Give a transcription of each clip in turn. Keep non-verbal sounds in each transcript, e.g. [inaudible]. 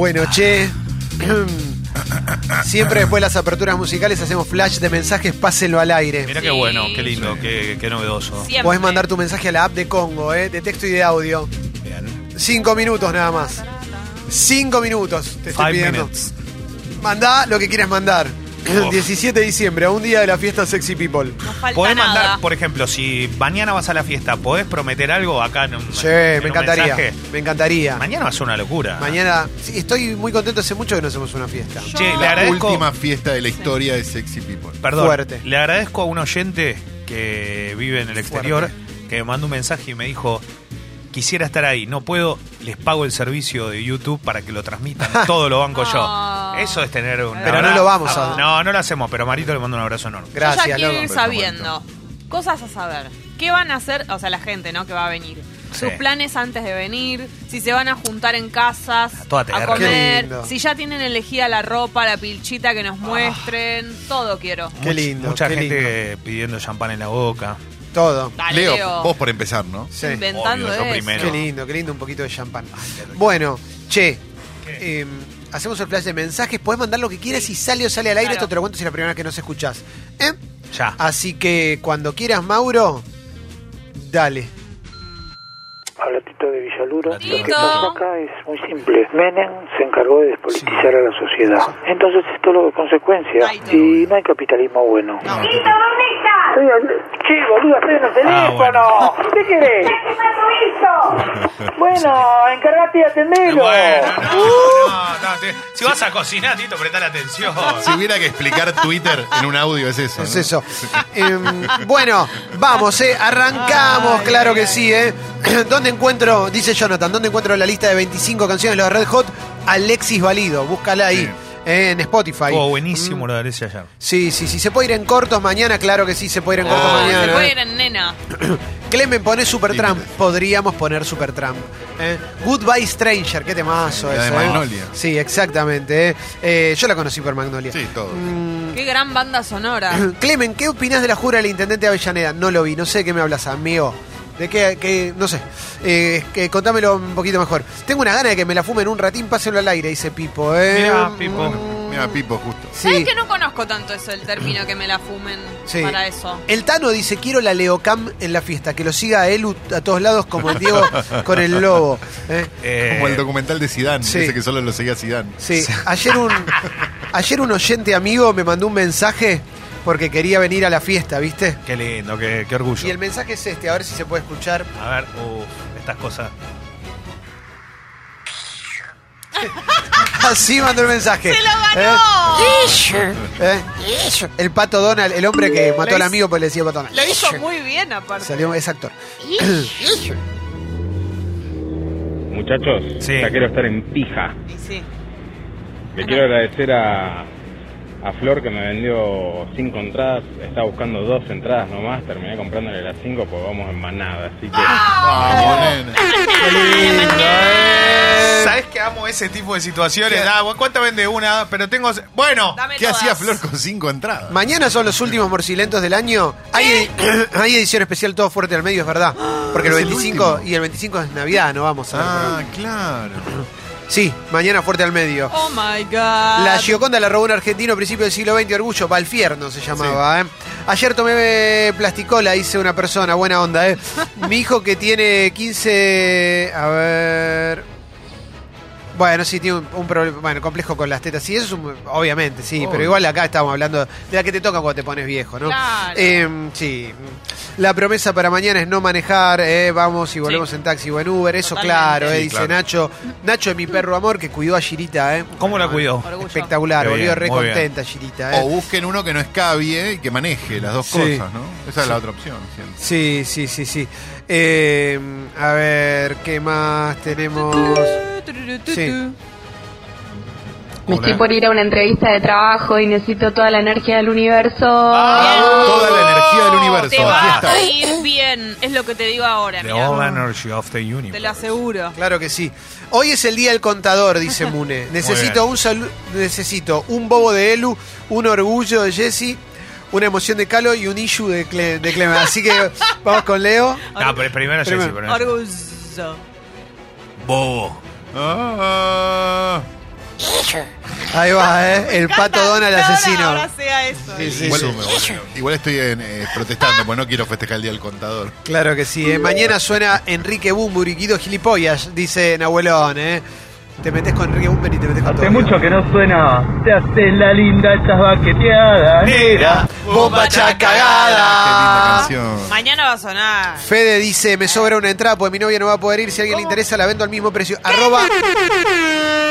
Bueno, che. [clears throat] Siempre después de las aperturas musicales hacemos flash de mensajes, pásenlo al aire. Mira Sí. qué bueno, qué lindo, qué, qué novedoso. Siempre. Podés mandar tu mensaje a la app de Congo, ¿eh? de texto y de audio. Bien. Cinco minutos nada más. Cinco minutos te estoy Five pidiendo. minutes. Mandá lo que quieras mandar. Uf. 17 de diciembre, a un día de la fiesta Sexy People. No falta Podés nada. mandar, por ejemplo, si mañana vas a la fiesta, ¿podés prometer algo acá en un, Sí, en me un encantaría. mensaje? Me encantaría. Mañana va a ser una locura. Mañana, sí, estoy muy contento, hace mucho que no hacemos una fiesta. Yo- Che, le La agradezco. última fiesta de la historia de Sexy People. Perdón, Fuerte. le agradezco a un oyente que vive en el exterior Fuerte. que me mandó un mensaje y me dijo: Quisiera estar ahí, no puedo, les pago el servicio de YouTube para que lo transmitan, [laughs] todo lo banco yo. Ah. Eso es tener un. Pero no lo vamos a- No, no lo hacemos, pero a Marito le mando un abrazo enorme. Yo Gracias, ya quiero loco. ir sabiendo. Cosas a saber. ¿Qué van a hacer? O sea, la gente, ¿no? Que va a venir. Sí. Sus planes antes de venir. Si se van a juntar en casas. A. Qué comer. Si ya tienen elegida la ropa, la pilchita que nos muestren. Todo quiero. Qué lindo, Mucha qué gente pidiendo champán en la boca. Todo. Dale, Leo, Leo. vos por empezar, ¿no? Sí. Inventando Obvio, yo eso. primero. Qué lindo, qué lindo, un poquito de champán. Bueno, che, eh, hacemos el flash de mensajes. Podés mandar lo que quieras y sale o sale al aire. Claro. Esto te lo cuento si es la primera vez que nos escuchás. ¿Eh? Ya. Así que cuando quieras, Mauro, dale. Habla Tito de Villaluro. Tito. Lo que pasó acá es muy simple. Menem se encargó de despolitizar a la sociedad. Entonces esto lo consecuencia. Ay, Tito. Y no hay capitalismo bueno. No, Estoy al- Che, boludo, estoy en el teléfono. Ah, ¿Qué querés? bueno, encargate y atendelo. Bueno, no, no, no, te- si vas a cocinar, Tito, prestale atención. Si hubiera que explicar Twitter en un audio, es eso. Es ¿no? eso. Em, bueno, vamos, ¿eh? Arrancamos, claro que sí, ¿eh? [laughs] ¿Dónde encuentro, dice Jonathan, dónde encuentro la lista de 25 canciones de los Red Hot? Alexis Valido, búscala ahí, eh, en Spotify. Oh, buenísimo lo de Alessia ayer. Sí, sí, sí. ¿Se puede ir en cortos mañana? Claro que sí, se puede ir en cortos Ah, mañana. se puede ¿eh? ir en nena. [coughs] Clemen pone Supertramp. Límites. Podríamos poner Supertramp. ¿eh? Goodbye Stranger, qué temazo La de eso. ¿eh? Magnolia. Sí, exactamente. ¿eh? Eh, yo la conocí por Magnolia. Sí, todo. Mm, Qué gran banda sonora. [coughs] Clemen, ¿qué opinás de la jura del intendente de Avellaneda? No lo vi, no sé de qué me hablas, amigo. ¿De qué? qué- no sé. Eh, que, contámelo un poquito mejor. Tengo una gana de que me la fumen un ratín, pásenlo al aire, dice Pipo. ¿eh? Mirá, Pipo. Mm, Mira, Pipo, justo. ¿Sabes Sí. que no conozco tanto eso, el término que me la fumen Sí. para eso? El Tano dice, quiero la Leocam en la fiesta, que lo siga a Elu a todos lados como el Diego con el lobo. ¿eh? Eh, Como el documental de Sidán, sí. ese que solo lo seguía Sidán. Sí, ayer un, ayer un oyente amigo me mandó un mensaje porque quería venir a la fiesta, ¿viste? Qué lindo, qué, qué orgullo. Y el mensaje es este, a ver si se puede escuchar. A ver, uff, estas cosas. [laughs] Así mandó el mensaje. ¡Se lo ganó! ¿Eh? El pato Donald, el hombre que mató al amigo pues le decía pato Donald. Lo hizo muy bien, aparte. Salió, es actor. [clears throat] Muchachos, Sí. ya quiero estar en pija. Y sí. Le quiero agradecer a, a Flor que me vendió cinco entradas. Estaba buscando dos entradas nomás. Terminé comprándole las cinco porque vamos en manada. Así que Vamos, nene. ¿Sabes que amo ese tipo de situaciones? Ah, ¿Cuánto vende una? Pero tengo. Bueno, Dame ¿Qué todas. hacía Flor con cinco entradas? Mañana son los últimos morcilentos del año. Hay, [clears throat] hay edición especial todo fuerte al medio, es verdad. [gasps] Porque el ¿Es el 25 último? y el 25 es Navidad, no vamos a ver. Ah, claro. Sí, mañana fuerte al medio. Oh my god. La Gioconda la robó un argentino a principios del siglo XX, Orgullo, Valfierno se llamaba. ¿eh? Ayer tomé plasticola, dice una persona, buena onda. ¿eh? [laughs] Mi hijo que tiene 15... A ver... Bueno, sí, tiene un, un problema, bueno, complejo con las tetas. Sí, eso es un- obviamente, sí, pero igual acá estamos hablando de la que te toca cuando te pones viejo, ¿no? Claro. Eh, sí. La promesa para mañana es no manejar, eh, vamos y volvemos Sí. en taxi o en Uber, eso Totalmente. claro, eh, Sí, dice claro. Nacho. Nacho es mi perro amor que cuidó a Girita, ¿eh? ¿cómo la cuidó? Orgullo. Espectacular, volvió re bien. contenta Girita, ¿eh? O busquen uno que no escabie y que maneje las dos Sí. cosas, ¿no? Esa es la otra opción. siento. Sí, sí, sí, sí. Eh, a ver, ¿qué más tenemos? Sí. Me estoy por ir a una entrevista de trabajo y necesito toda la energía del universo. Toda la energía del universo. Te va a ir bien, es lo que te digo ahora, The mirá. all energy of the Te universe. lo aseguro. Claro que sí. Hoy es el día del contador, dice Mune. [laughs] Necesito un salu- necesito un bobo de Elu, un orgullo de Jesse, una emoción de Calo y un issue de, Cle de Clemen. Así que vamos con Leo. [laughs] No, pero primero Jessy, Primero. primero. Orgullo. Bobo. Ah, Ahí va, ¿eh? El pato Donald asesino. Ahora sea eso. Sí, sí, igual, sí. bueno, igual estoy en, eh, protestando, porque no quiero festejar el día del contador. Claro que sí. ¿eh? Mañana suena Enrique Bumburi, Guido Gilipollas, dice Nahuelón. ¿eh? Te metes con Enrique Bumburi y te metes con todo. Hace mucho que no suena. Te hace la linda esa baqueteada. Negra. Bomba Qué linda chacagada. canción. Mañana va a sonar. Fede dice, me sobra una entrada porque mi novia no va a poder ir. Si a alguien le interesa, la vendo al mismo precio. Arroba,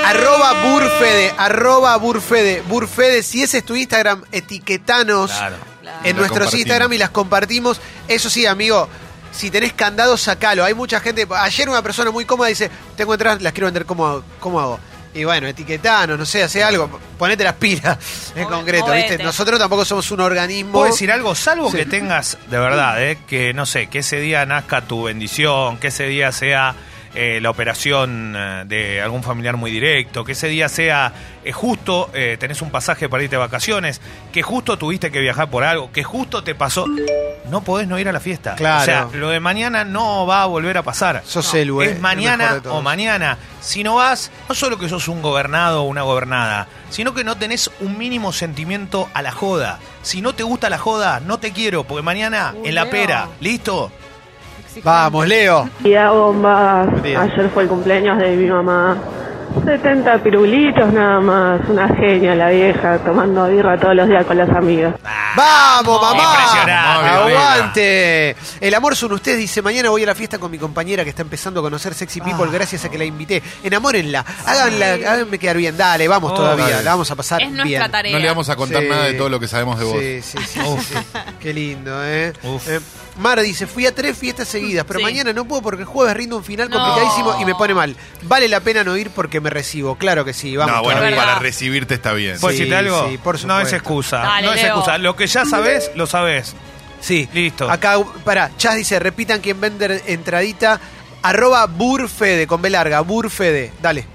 arroba burfede, arroba burfede. Burfede, si ese es tu Instagram, etiquetanos Claro. Claro. en nuestros. Instagram y las compartimos. Eso sí, amigo, si tenés candado, sacalo. Hay mucha gente. Ayer una persona muy cómoda dice, tengo entradas, las quiero vender, ¿cómo hago? ¿Cómo hago? Y bueno, etiquetanos, no sé, hace algo, ponete las pilas [laughs] en concreto. ¿viste? Nosotros tampoco somos un organismo. ¿Puedo decir algo? Salvo Sí. que tengas, de verdad, eh, que no sé, que ese día nazca tu bendición, que ese día sea eh, la operación eh, de algún familiar muy directo, que ese día sea eh, justo, eh, tenés un pasaje para irte de vacaciones, que justo tuviste que viajar por algo, que justo te pasó. No podés no ir a la fiesta. Claro. O sea, lo de mañana no va a volver a pasar. Sos No. el güey, es mañana o mañana. Si no vas, no solo que sos un gobernado o una gobernada, sino que no tenés un mínimo sentimiento a la joda. Si no te gusta la joda, no te quiero, porque mañana Uy, en la pera, ¿listo? Vamos, Leo. Día bombas. Buen día. Ayer fue el cumpleaños de mi mamá. 70 pirulitos nada más. Una genia la vieja, tomando birra todos los días con las amigas. ¡Vamos, mamá! Impresionante, ¡Aguante! El amor son ustedes, dice, mañana voy a la fiesta con mi compañera que está empezando a conocer Sexy People Ah. gracias a que la invité. Enamórenla, háganla, háganme quedar bien, dale, vamos Oh, todavía, dale. la vamos a pasar Es nuestra bien. tarea. No le vamos a contar Sí. nada de todo lo que sabemos de vos. Sí, sí, sí, sí, sí. Qué lindo, ¿eh? Uf. Eh, Mar dice, fui a tres fiestas seguidas, pero Sí. mañana no puedo porque el jueves rindo un final No. complicadísimo y me pone mal. Vale la pena no ir porque me recibo, claro que sí, vamos no, bueno, todavía. Para recibirte está bien. ¿Puedo Sí, decirte algo? sí, por no es supuesto. excusa. Dale, no es Leo. excusa. Lo que ya sabes, lo sabes. Sí, Listo. Acá, pará, Chas dice, repitan quien vende entradita, arroba burfede, con B larga, burfede, dale.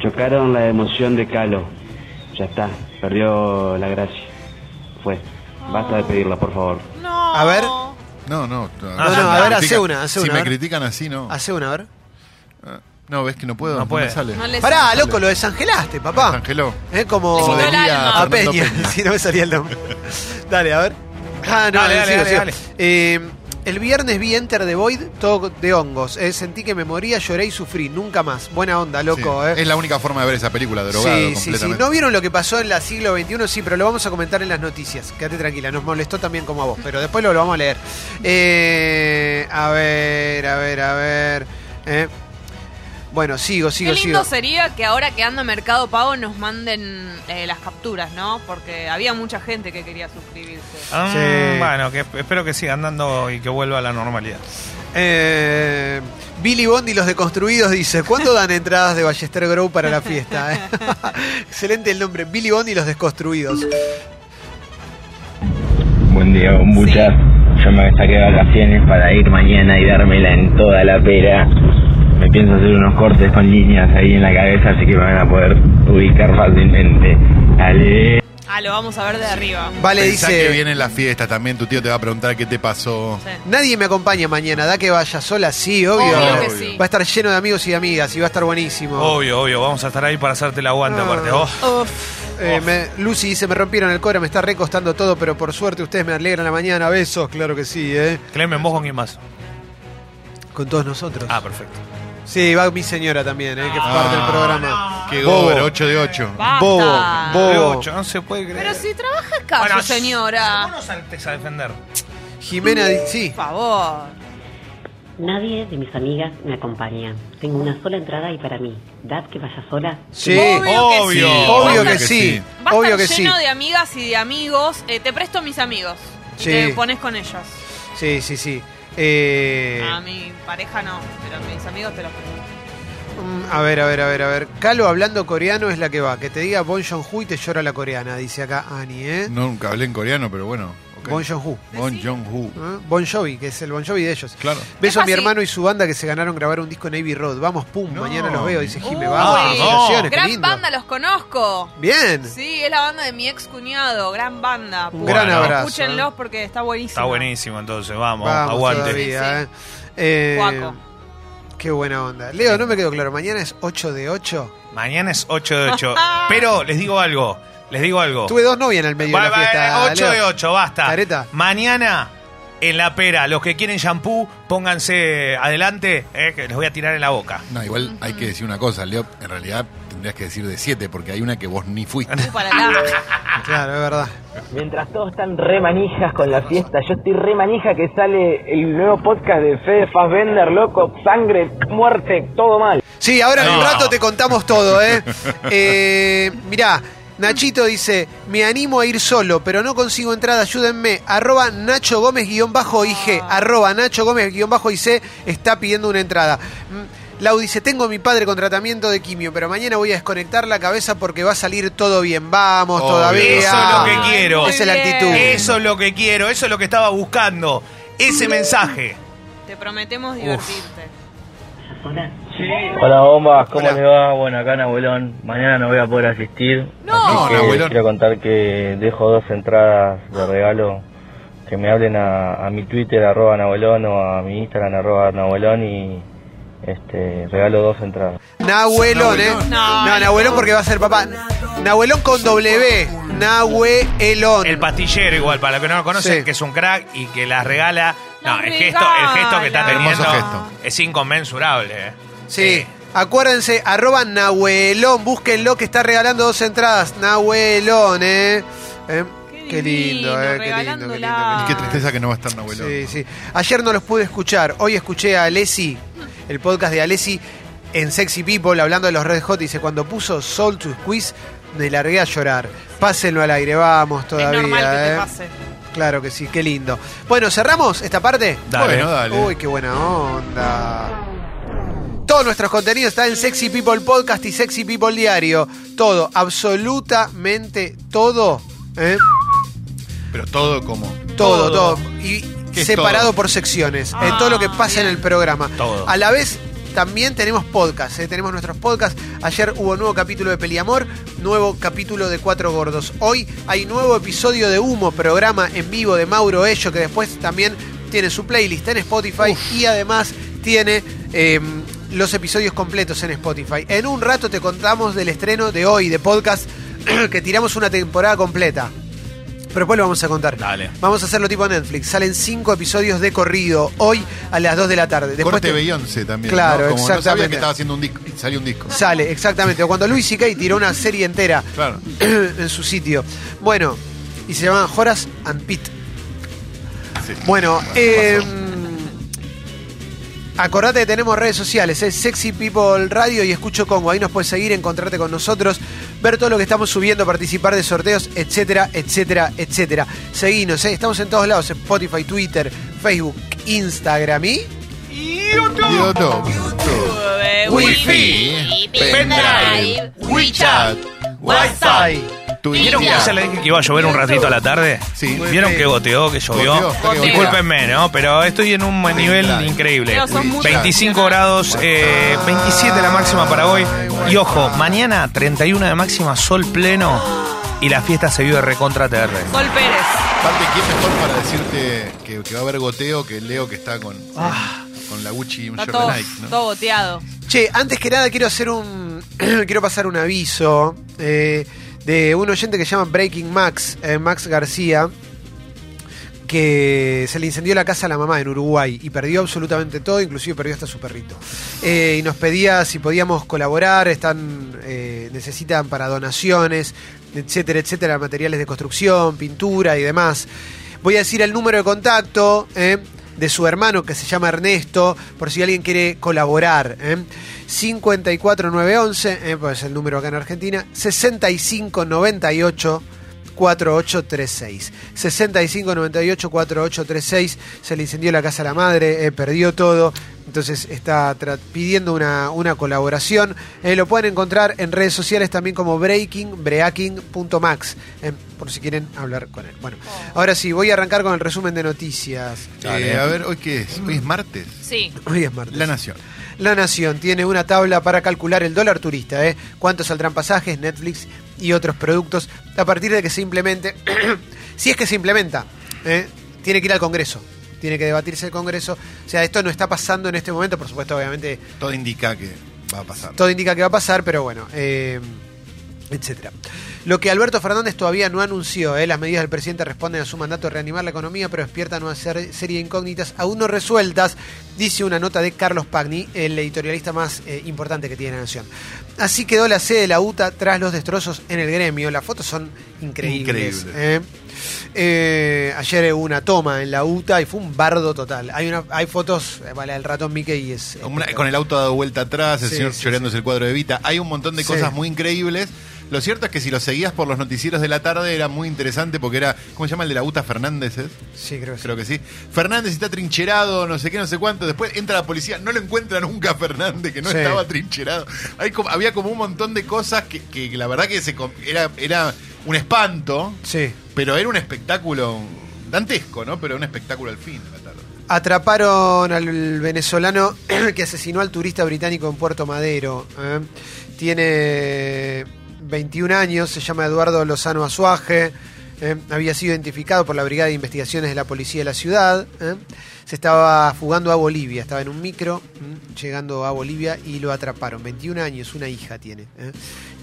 Chocaron la emoción de Calo. Ya está, perdió la gracia. Fue. Basta de pedirla, por favor. No. A ver. No, no. No, no, a ver, hace una, hace Si una, a me ver. critican así, no. Hace una, a ver. No, ves que no puedo. No No, puede. me sale. No le Pará, sale. loco, lo desangelaste, papá. Angeló. Es como Le quitó el Podría alma. a Fernando Peña, Peña. [laughs] si no me salía el nombre. [laughs] Dale, a ver. Ah, no, Dale, dale, sigo, dale, sigo. dale. Eh, el viernes vi Enter the Void, todo de hongos. eh, sentí que me moría, lloré y sufrí. Nunca más. Buena onda, loco, Sí. eh. Es la única forma de ver esa película, drogado Sí, sí, sí. ¿No vieron lo que pasó en la siglo XXI? Sí, pero lo vamos a comentar en las noticias. Quédate tranquila, nos molestó también como a vos, pero después lo, lo vamos a leer. Eh, a ver, a ver, a ver. Bueno, sigo, Qué sigo, lindo sigo. sería que ahora que anda Mercado Pago nos manden eh, las capturas, ¿no? Porque había mucha gente que quería suscribirse. Ah, Sí. Bueno, que espero que siga andando y que vuelva a la normalidad. Eh, Billy Bond y los deconstruidos dice, ¿cuándo dan entradas de Ballester Grow para la fiesta? eh? [laughs] Excelente el nombre, Billy Bond y los desconstruidos. Buen día, muchas. Yo me saqué vacaciones para ir mañana y dármela en toda la pera. Me pienso hacer unos cortes con líneas ahí en la cabeza, así que me van a poder ubicar fácilmente. Dale. Ah, lo vamos a ver de arriba. Vale, Pensá dice, que viene la fiesta también, tu tío te va a preguntar qué te pasó. Sí. nadie me acompaña mañana, da que vaya sola, sí, obvio. Obvio que sí. Va a estar lleno de amigos y de amigas y va a estar buenísimo. Obvio, obvio, vamos a estar ahí para hacerte el aguante Ah. aparte. Oh, Eh, me- Lucy dice, me rompieron el core, me está recostando todo, pero por suerte ustedes me alegran la mañana. Besos, claro que sí, ¿eh? Clemen, vos con quién más. Con todos nosotros. Ah, perfecto. Sí, va mi señora también, ¿eh? Que es parte del programa. Qué Bobo. gober, 8 de 8. Basta. Bobo, De bobo. ocho, no se puede creer. Pero si trabaja escaso, Bueno, señora. Vos no saltes a defender. Jimena, di- sí. Por favor. Nadie de mis amigas me acompaña. Tengo una sola entrada y para mí. ¿Dad que vaya sola? Sí, Obvio que Obvio. sí. obvio Va a que estar- sí. Va a Obvio estar que sí. lleno de amigas y de amigos. Eh, te presto mis amigos. Y Sí. te pones con ellos. Sí, sí, sí. Eh, A mi pareja no, pero a mis amigos te los mm, a ver, a ver, a ver, a ver. Calo hablando coreano es la que va. Que te diga Bon Jong-hu y te llora la coreana, dice acá Ani, ¿eh? Nunca hablé en coreano, pero bueno. Bon Jong-hu. Bon Jong-hu. ¿eh? Bon Jovi, que es el Bon Jovi de ellos. Claro. Beso a mi hermano y su banda que se ganaron grabar un disco en Navy Road. Vamos, pum, No. mañana los veo, dice Jime. Uy, Vamos, qué Gran lindo. banda, los conozco. Bien. Sí, es la banda de mi ex cuñado. Gran banda. Un Pum. gran Bueno, abrazo. Escúchenlos porque está buenísimo. Está buenísimo, entonces, vamos, Vamos aguante. todavía, Sí, ¿eh? Eh. Qué buena onda. Leo, no me quedó claro. ¿Mañana es 8 de 8? Mañana es 8 de 8. [laughs] Pero les digo algo, les digo algo. Tuve dos novias en el medio Va- de la va- fiesta. 8 de Leo. 8, basta. Careta. Mañana en la pera, los que quieren shampoo, pónganse adelante, eh, que les voy a tirar en la boca. No, igual hay que decir una cosa, Leo, en realidad tendrías que decir de 7 porque hay una que vos ni fuiste. Para la- [laughs] Claro, es verdad. Mientras todos están re manijas con la fiesta, yo estoy re manija que sale el nuevo podcast de Fede Fassbender, loco, sangre, muerte, todo mal. Sí, ahora en un No. rato te contamos todo, ¿eh? [laughs] eh mirá, Nachito dice, me animo a ir solo, pero no consigo entrada, ayúdenme. Arroba Nacho Gómez guion bajo IG. Arroba Nacho Gómez guion bajo IC está pidiendo una entrada. Mm, Lau dice, tengo a mi padre con tratamiento de quimio, pero mañana voy a desconectar la cabeza porque va a salir todo bien. Vamos Obvio. todavía. Eso es lo que quiero. Esa es la actitud. Eso es lo que quiero, eso es lo que estaba buscando. Ese mensaje. Te prometemos divertirte. Hola bombas, ¿cómo Hola. les va? Bueno, acá en Abuelón, mañana no voy a poder asistir. No. así No, que Nahuelón. quiero contar que dejo dos entradas de regalo. Que me hablen a, a mi Twitter, arroba Nahuelón, o a mi Instagram, arroba Nahuelón, y este, regalo dos entradas. Nahuelón, ¿eh? No, No, Nahuelón porque va a ser papá. Nahuelón con W. Nahuelón. El pastillero igual, para los que no lo conocen, Sí. que es un crack y que las regala. No, el gesto, el gesto que está regala. teniendo Hermoso gesto. es inconmensurable. eh. Sí. Acuérdense, arroba Nahuelón, búsquenlo que está regalando dos entradas. Nahuelón, ¿eh? Eh, Qué Qué lindo, eh, qué lindo, qué lindo. Y qué tristeza que no va a estar Nahuelón. Sí, sí. Ayer no los pude escuchar. Hoy escuché a Alessi, el podcast de Alessi en Sexy People, hablando de los Red Hot. Dice, cuando puso Soul to Squeeze, me largué a llorar. Pásenlo al aire, vamos todavía. es normal que te eh. pase. Claro que sí, qué lindo. Bueno, ¿cerramos esta parte? Dale. Bueno, dale. Uy, qué buena onda. Todos nuestros contenidos están en Sexy People Podcast y Sexy People Diario. Todo, absolutamente todo. ¿eh? Pero todo como. Todo, Todo. todo. Y ¿Qué es separado todo? por secciones. en todo lo que pasa en el programa. Todo. A la vez. También tenemos podcast, ¿eh? tenemos nuestros podcasts. Ayer hubo nuevo capítulo de Peliamor, nuevo capítulo de Cuatro Gordos. Hoy hay nuevo episodio de Humo, programa en vivo de Mauro Ello, que después también tiene su playlist en Spotify y además tiene eh, los episodios completos en Spotify. En un rato te contamos del estreno de hoy de podcast, [clears throat] que tiramos una temporada completa. Pero después lo vamos a contar. Dale. Vamos a hacerlo tipo Netflix. Salen cinco episodios de corrido hoy a las 2 de la tarde. Después Corte te- Beyoncé también. Claro, ¿no? Como no sabía exactamente. que estaba haciendo un disco. Y salió un disco. Sale, exactamente. O cuando Luis C.K. tiró una serie entera Claro. [clears throat] en su sitio. Bueno, y se llama Horace and Pete. Sí. Bueno, eh, acordate que tenemos redes sociales, es Sexy People Radio y Escucho Congo. Ahí nos puedes seguir, encontrarte con nosotros, ver todo lo que estamos subiendo, participar de sorteos, etcétera, etcétera, etcétera. Seguinos, ¿eh? estamos en todos lados, Spotify, Twitter, Facebook, Instagram y... Y otro. Eh, Wi-Fi, pendrive, WeChat, Wi-Fi. ¿Vieron que ya le dije que iba a llover un ratito a la tarde? Sí. ¿Vieron que goteó, que llovió? Goteó. Discúlpenme, ¿no? Pero estoy en un nivel claro. increíble. Pero sos muy 25 grados, eh, 27 la máxima para hoy. Y ojo, mañana 31 de máxima, sol pleno. Y la fiesta se vive recontra TR. Sol Pérez. Aparte, ¿quién mejor para decirte que, que va a haber goteo que Leo que está con, Ah. con la Gucci y un todo, de Nike? ¿no? todo boteado. Che, antes que nada quiero hacer un. [clears throat] quiero pasar un aviso eh, de un oyente que se llama Breaking Max, eh, Max García, que se le incendió la casa a la mamá en Uruguay y perdió absolutamente todo, inclusive perdió hasta su perrito. Eh, y nos pedía si podíamos colaborar, están eh, necesitan para donaciones, etcétera, etcétera, materiales de construcción, pintura y demás. Voy a decir el número de contacto de su hermano que se llama Ernesto, por si alguien quiere colaborar. Eh. 54911, eh, pues es el número acá en Argentina, 6598. 4836 6598 4836 se le incendió la casa a la madre, eh, perdió todo, entonces está pidiendo una, una colaboración. Eh, lo pueden encontrar en redes sociales también como breaking, breaking.max, eh, por si quieren hablar con él. Bueno, ahora sí, voy a arrancar con el resumen de noticias. Eh, a ver, ¿hoy qué es? Hoy es martes. Sí. Hoy es martes. La Nación. La Nación tiene una tabla para calcular el dólar turista, ¿eh? cuánto saldrán pasajes, Netflix y otros productos a partir de que se implemente, [clears throat] si es que se implementa, ¿eh? tiene que ir al Congreso. tiene que debatirse el Congreso. O sea, esto no está pasando en este momento, por supuesto, obviamente Todo indica que va a pasar. todo indica que va a pasar, pero bueno, eh, etcétera. Lo que Alberto Fernández todavía no anunció, eh, las medidas del presidente responden a su mandato de reanimar la economía, pero despiertan una ser- serie de incógnitas aún no resueltas, dice una nota de Carlos Pagni, el editorialista más eh, importante que tiene la Nación. Así quedó la sede de la UTA tras los destrozos en el gremio. Las fotos son increíbles. Increíble. eh. Eh, ayer hubo una toma en la UTA y fue un bardo total. Hay una, hay fotos, eh, vale, el ratón Mickey y es. Una- con el auto dado vuelta atrás, el Sí, señor sí, choreándose el cuadro de Vita. Hay un montón de Sí. cosas muy increíbles. Lo cierto es que si lo seguías por los noticieros de la tarde era muy interesante porque era, ¿cómo se llama el de la UTA Fernández? es? Sí, creo que sí. Creo que sí. Fernández está trincherado, no sé qué, no sé cuánto. Después entra la policía, no lo encuentra nunca a Fernández, que no Sí. estaba trincherado. Hay como- había como un montón de cosas que, que la verdad que se, era, era un espanto, Sí. pero era un espectáculo dantesco, ¿no? Pero un espectáculo al fin de la tarde. Atraparon al venezolano [clears throat] que asesinó al turista británico en Puerto Madero. ¿eh? Tiene 21 años, se llama Eduardo Lozano Azuaje. ¿eh? Había sido identificado por la Brigada de Investigaciones de la Policía de la ciudad. ¿eh? Se estaba fugando a Bolivia, estaba en un micro, ¿eh? llegando a Bolivia y lo atraparon. 21 años, una hija tiene. ¿eh?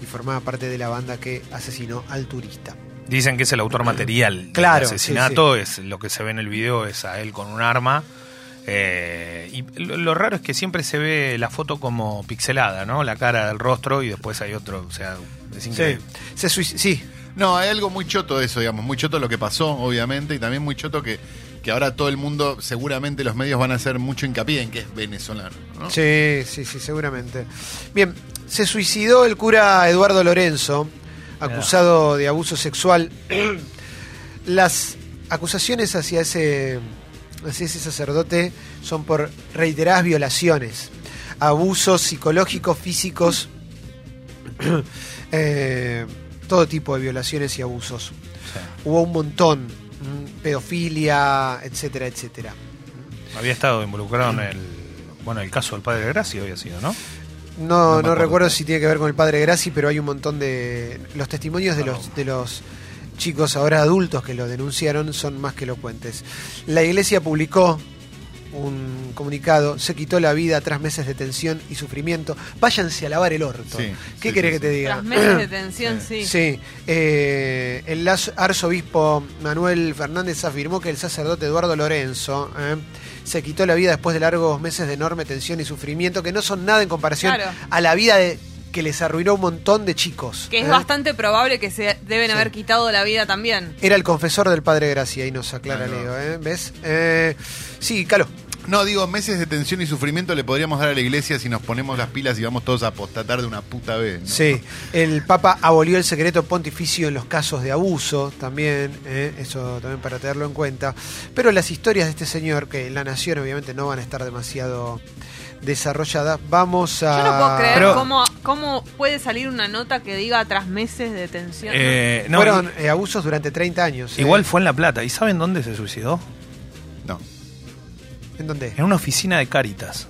Y formaba parte de la banda que asesinó al turista. Dicen que es el autor material del Claro, asesinato, es lo que se ve en el video, es a él con un arma. Eh, y lo, lo raro es que siempre se ve la foto como pixelada, ¿no? La cara del rostro y después hay otro, o sea, es increíble. Se sí, No, hay algo muy choto de eso, digamos, muy choto lo que pasó, obviamente, y también muy choto que, que ahora todo el mundo, seguramente los medios van a hacer mucho hincapié en que es venezolano, ¿no? Sí, sí, sí, seguramente. Bien, se suicidó el cura Eduardo Lorenzo, acusado de abuso sexual. [clears throat] Las acusaciones hacia ese, hacia ese sacerdote son por reiteradas violaciones, abusos psicológicos, físicos, [clears throat] eh, todo tipo de violaciones y abusos. Hubo un montón, mm, pedofilia, etcétera, etcétera. Había estado involucrado en el, bueno, el caso del padre Gracia había sido, ¿no? No, No recuerdo si tiene que ver con el padre Graci, pero hay un montón de. Los testimonios de los, de los chicos ahora adultos que lo denunciaron son más que elocuentes. La iglesia publicó un comunicado, se quitó la vida tras meses de tensión y sufrimiento. Váyanse a lavar el orto. Sí, ¿Qué sí, querés sí, que te diga? Tras meses de [clears throat] tensión, sí. Sí, eh, el arzobispo Manuel Fernández afirmó que el sacerdote Eduardo Lorenzo eh, se quitó la vida después de largos meses de enorme tensión y sufrimiento, que no son nada en comparación Claro. a la vida de, que les arruinó un montón de chicos. Que es ¿eh? bastante probable que se deben Sí. haber quitado la vida también. Era el confesor del padre Gracia, ahí nos aclara. Leo, ¿eh? ¿ves? Eh, sí, Calo. No, digo, meses de tensión y sufrimiento le podríamos dar a la iglesia si nos ponemos las pilas y vamos todos a apostatar de una puta vez. ¿no? Sí, el Papa abolió el secreto pontificio en los casos de abuso, también, ¿eh? eso también para tenerlo en cuenta. Pero las historias de este señor, que en la nación obviamente no van a estar demasiado desarrolladas, vamos a... Yo no puedo creer Pero- cómo, cómo puede salir una nota que diga tras meses de tensión. ¿no? Eh, no, Fueron eh, abusos durante 30 años. ¿eh? Igual fue en La Plata. ¿Y saben dónde se suicidó? No. ¿En dónde? En una oficina de Cáritas.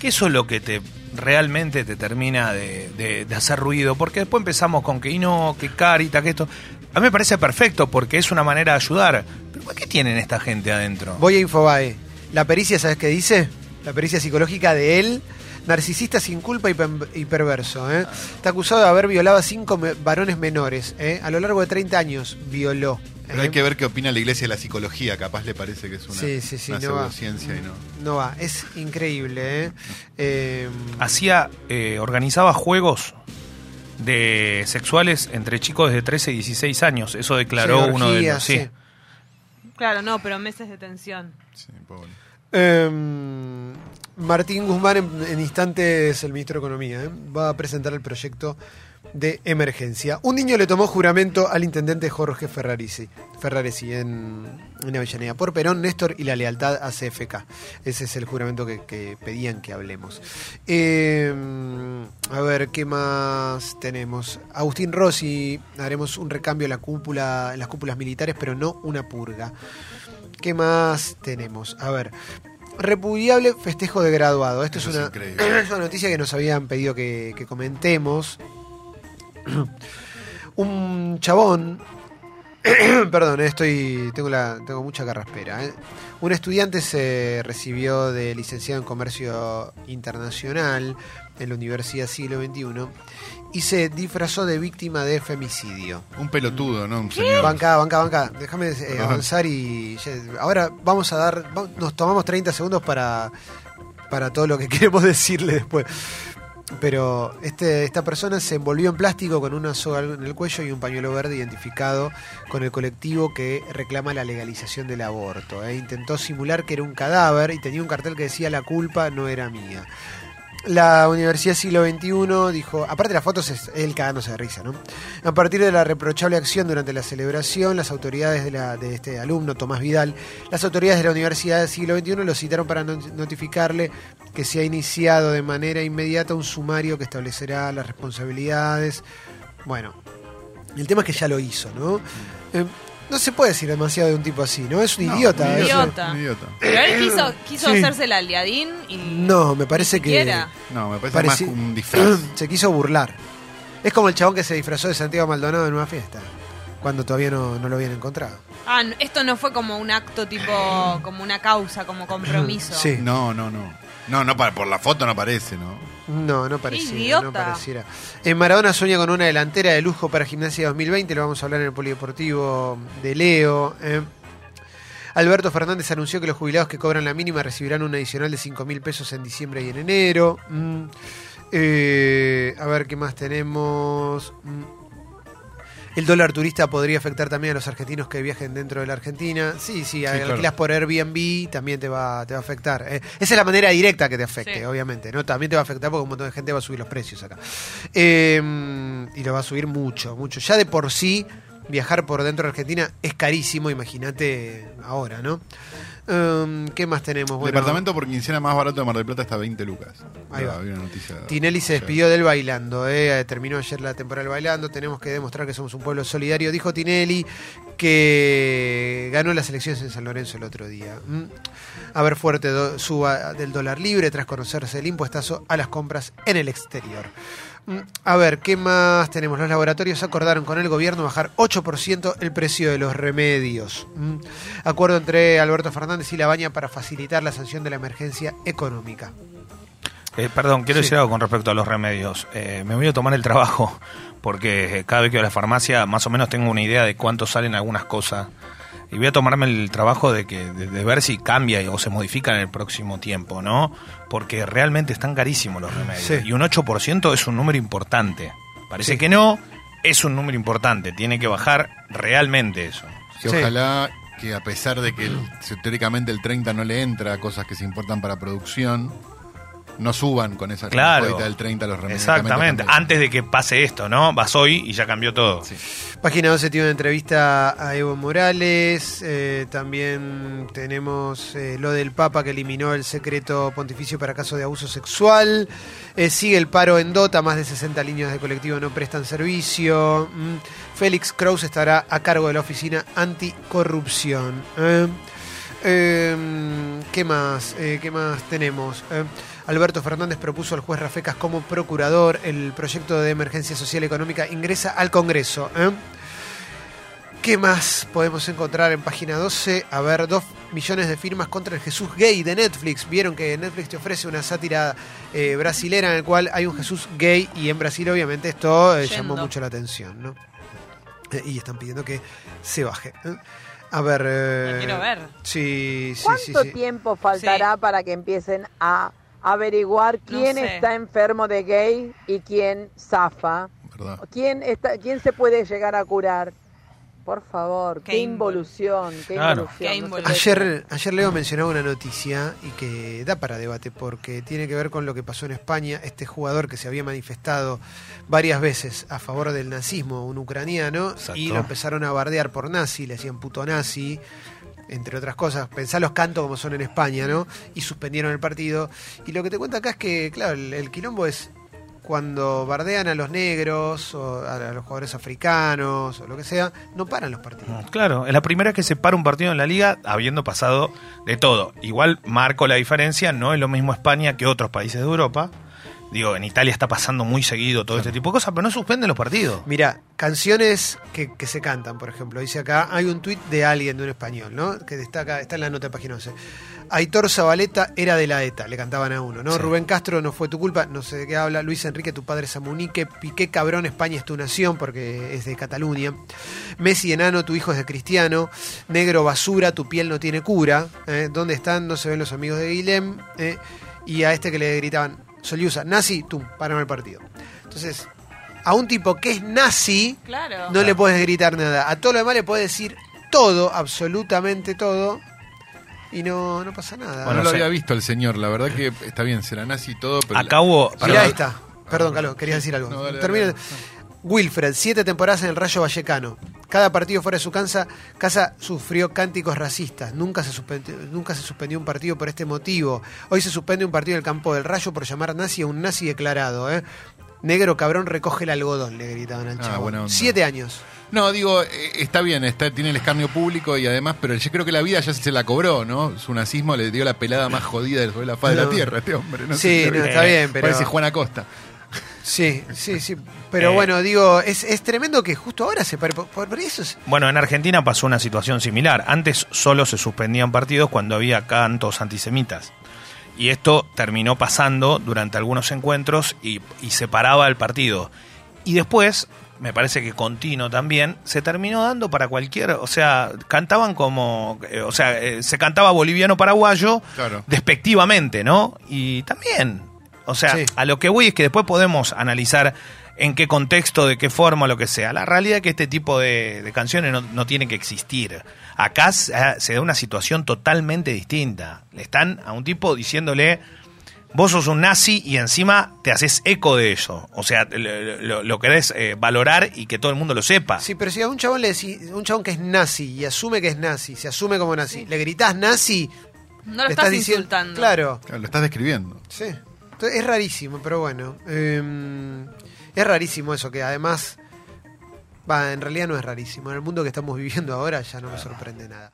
Que eso es lo que te realmente te termina de, de- de hacer ruido. Porque después empezamos con que y no, que Cáritas, que esto. A mí me parece perfecto porque es una manera de ayudar. Pero ¿por qué tienen esta gente adentro? Voy a Infobae. La pericia, ¿sabes qué dice? La pericia psicológica de él, narcisista sin culpa y, perverso. ¿eh? Está acusado de haber violado a cinco me- varones menores. ¿eh? A lo largo de 30 años violó. Pero ¿eh? hay que ver qué opina la iglesia de la psicología. Capaz le parece que es una, Sí, sí, sí, una no va. pseudociencia y no. No va, es increíble. ¿eh? Eh, Hacía, eh, organizaba juegos de sexuales entre chicos de 13 y 16 años. Eso declaró uno de los. Sí. sí. Claro, no, pero meses de tensión. Sí, pobre. Em, Martín Guzmán, en, en instantes, el ministro de Economía, ¿eh? va a presentar el proyecto de emergencia. Un niño le tomó juramento al intendente Jorge Ferrarisi, Ferraresi en, en Avellaneda, por Perón, Néstor y la lealtad a CFK. Ese es el juramento que, que pedían que hablemos. Em, a ver, ¿qué más tenemos? Agustín Rossi, haremos un recambio en, la cúpula, en las cúpulas militares, pero no una purga. ¿Qué más tenemos? A ver. Repudiable festejo de graduado. Esto es una, increíble. [clears throat] es una noticia que nos habían pedido que, que comentemos. [clears throat] Un chabón [clears throat] Perdón, eh, estoy tengo la tengo mucha carraspera. eh. Un estudiante se recibió de licenciado en comercio internacional en la Universidad Siglo XXI y se disfrazó de víctima de femicidio. Un pelotudo, ¿no? Un señor. Banca, banca, banca. Déjame eh, avanzar y ahora vamos a dar, nos tomamos 30 segundos para, para todo lo que [laughs] queremos decirle después. Pero este, esta persona se envolvió en plástico con una soga en el cuello y un pañuelo verde identificado con el colectivo que reclama la legalización del aborto. ¿eh? Intentó simular que era un cadáver y tenía un cartel que decía la culpa no era mía. La Universidad Siglo XXI dijo, aparte de las fotos es él cagándose de risa, ¿no? A partir de la reprochable acción durante la celebración, las autoridades de, la, de este alumno, Tomás Vidal, las autoridades de la Universidad Siglo XXI lo citaron para no- notificarle que se ha iniciado de manera inmediata un sumario que establecerá las responsabilidades. Bueno, el tema es que ya lo hizo, ¿no? Eh, no se puede decir demasiado de un tipo así, ¿no? Es un No, idiota. un es- Idiota. Un idiota. Pero él quiso, [clears throat] quiso Sí. hacerse el aliadín y. No, me parece que... No, me parece Pareci- más un disfraz. [clears throat] se quiso burlar. Es como el chabón que se disfrazó de Santiago Maldonado en una fiesta, cuando todavía no, no lo habían encontrado. Ah, esto no fue como un acto tipo, como una causa, como compromiso. [clears throat] Sí. No, no, no. No, no, para- por la foto no parece, ¿no? No, no pareciera. idiota. No pareciera. En Maradona sueña con una delantera de lujo para Gimnasia 2020, lo vamos a hablar en el Polideportivo de Leo. eh. Alberto Fernández anunció que los jubilados que cobran la mínima recibirán un adicional de 5 mil pesos en diciembre y en enero. Mm. Eh, a ver qué más tenemos. Mm. El dólar turista podría afectar también a los argentinos que viajen dentro de la Argentina. Sí, sí, claro. alquilas por Airbnb también te va, te va a afectar. Eh, esa es la manera directa que te afecte, Sí. obviamente. ¿no? También te va a afectar porque un montón de gente va a subir los precios acá. Eh, y lo va a subir mucho, mucho. Ya de por sí, viajar por dentro de Argentina es carísimo, imagínate ahora, ¿no? Um, ¿Qué más tenemos? Bueno, Departamento por quincena más barato de Mar del Plata está 20 lucas. Ahí va. Una noticia. Tinelli se despidió del bailando, ¿eh? terminó ayer la temporada del bailando, tenemos que demostrar que somos un pueblo solidario, dijo Tinelli, que ganó las elecciones en San Lorenzo el otro día. Mm. A ver, fuerte do- suba del dólar libre tras conocerse el impuestazo a las compras en el exterior. Mm. A ver, ¿qué más tenemos? Los laboratorios acordaron con el gobierno bajar 8% el precio de los remedios. Mm. Acuerdo entre Alberto Fernández y La Baña para facilitar la sanción de la emergencia económica. Eh, perdón, quiero Sí. decir algo con respecto a los remedios. Eh, me voy a tomar el trabajo porque eh, cada vez que voy a la farmacia más o menos tengo una idea de cuánto salen algunas cosas. Y voy a tomarme el trabajo de, que, de, de ver si cambia o se modifica en el próximo tiempo, ¿no? Porque realmente están carísimos los remedios. Sí. Y un 8% es un número importante. Parece Sí. que no, es un número importante. Tiene que bajar realmente eso. Sí. ojalá que a pesar de que el- teóricamente el 30 no le entra a cosas que se importan para producción, no suban con esa Claro. del 30 los remedios. Exactamente. Antes de que pase esto, ¿no? Vas hoy y ya cambió todo. Sí. Página 12 tiene una entrevista a Evo Morales. eh, también tenemos eh, lo del Papa que eliminó el secreto pontificio para caso de abuso sexual. Eh, sigue el paro en Dota. Más de 60 líneas de colectivo no prestan servicio. Mm. Félix Kraus estará a cargo de la oficina anticorrupción. Eh, eh, ¿Qué más? Eh, ¿Qué más tenemos? Eh, Alberto Fernández propuso al juez Rafecas como procurador. El proyecto de emergencia social económica ingresa al Congreso. ¿eh? ¿Qué más podemos encontrar en página 12? A ver, dos millones de firmas contra el Jesús gay de Netflix. Vieron que Netflix te ofrece una sátira eh, brasilera en el cual hay un Jesús gay y en Brasil obviamente esto eh, llamó mucho la atención, ¿no? Eh, y están pidiendo que se baje. ¿eh? A ver... eh, La quiero ver. Sí. ¿Cuánto sí. tiempo faltará para que empiecen a averiguar quién sé. está enfermo de gay y quién zafa? ¿Verdad? ¿Quién, está, ¿Quién se puede llegar a curar? Por favor, qué, Qué involución, qué Claro. involución. Qué no Ayer, ayer Leo mencionaba una noticia y que da para debate porque tiene que ver con lo que pasó en España. Este jugador que se había manifestado varias veces a favor del nazismo, un ucraniano, Exacto. y lo empezaron a bardear por nazi, le decían puto nazi, entre otras cosas. Pensá los cantos como son en España, ¿no? Y suspendieron el partido. Y lo que te cuenta acá es que, claro, el, el quilombo es cuando bardean a los negros o a, los jugadores africanos o lo que sea, no paran los partidos. Claro, es la primera que se para un partido en la liga habiendo pasado de todo. Igual marco la diferencia, no es lo mismo España que otros países de Europa, Digo, en Italia está pasando muy seguido todo este tipo de cosas, pero no suspenden los partidos. Mira, canciones que, que se cantan, por ejemplo. Dice acá, hay un tuit de alguien de un español, ¿no? Que destaca, está en la nota de página 11. Aitor Zabaleta era de la ETA, le cantaban a uno, ¿no? Sí. Rubén Castro no fue tu culpa, no sé de qué habla. Luis Enrique, tu padre es Samunique. Piqué Cabrón, España es tu nación, porque es de Cataluña. Messi Enano, tu hijo es de Cristiano. Negro Basura, tu piel no tiene cura. ¿eh? ¿Dónde están? No se ven los amigos de Guilhem. ¿eh? Y a este que le gritaban, Soliusa, nazi, tú, párame el partido. Entonces, a un tipo que es nazi, Claro. no le puedes gritar nada. A todo lo demás le puedes decir todo, absolutamente todo, y no, no pasa nada. no lo había visto el señor, la verdad que está bien, será nazi y todo, pero... Acá hubo. Mirá perdón. esta. Perdón, Carlos, querías decir algo. No, dale, Termina- dale. Wilfred, siete temporadas en el Rayo Vallecano. Cada partido fuera de su casa, casa sufrió cánticos racistas. Nunca se, suspendió, nunca se suspendió un partido por este motivo. Hoy se suspende un partido en el campo del Rayo por llamar nazi a un nazi declarado. ¿eh? Negro cabrón recoge el algodón, le gritaban al Ah, chavo. Siete años. No, digo, eh, está bien, está, tiene el escarnio público y además, pero yo creo que la vida ya se la cobró, ¿no? Su nazismo le dio la pelada más jodida sobre la faz de la tierra a este hombre. No Sí, no, está bien, pero- Parece Juan Acosta. Sí, sí, sí. Pero Eh. bueno, digo, es, es tremendo que justo ahora se pare. Por, por eso es- Bueno, en Argentina pasó una situación similar. Antes solo se suspendían partidos cuando había cantos antisemitas. Y esto terminó pasando durante algunos encuentros y, y separaba el partido. Y después, me parece que continuo también, se terminó dando para cualquier. O sea, cantaban como. eh, o sea, eh, se cantaba boliviano-paraguayo Claro. despectivamente, ¿no? Y también. O sea, Sí. a lo que voy es que después podemos analizar en qué contexto, de qué forma, lo que sea. La realidad es que este tipo de, de canciones no, no tienen que existir. Acá se, se da una situación totalmente distinta. Le están a un tipo diciéndole, vos sos un nazi y encima te haces eco de eso. O sea, lo, lo- lo querés eh, valorar y que todo el mundo lo sepa. Sí, pero si a un chabón le decís, un chabón que es nazi y asume que es nazi, se asume como nazi, le gritás nazi, No lo le estás, diciendo- insultando. Claro, Claro, Lo estás describiendo. sí. Entonces, es rarísimo, pero bueno. eh, es rarísimo eso, que además. Va, en realidad no es rarísimo. En el mundo que estamos viviendo ahora ya no me sorprende nada.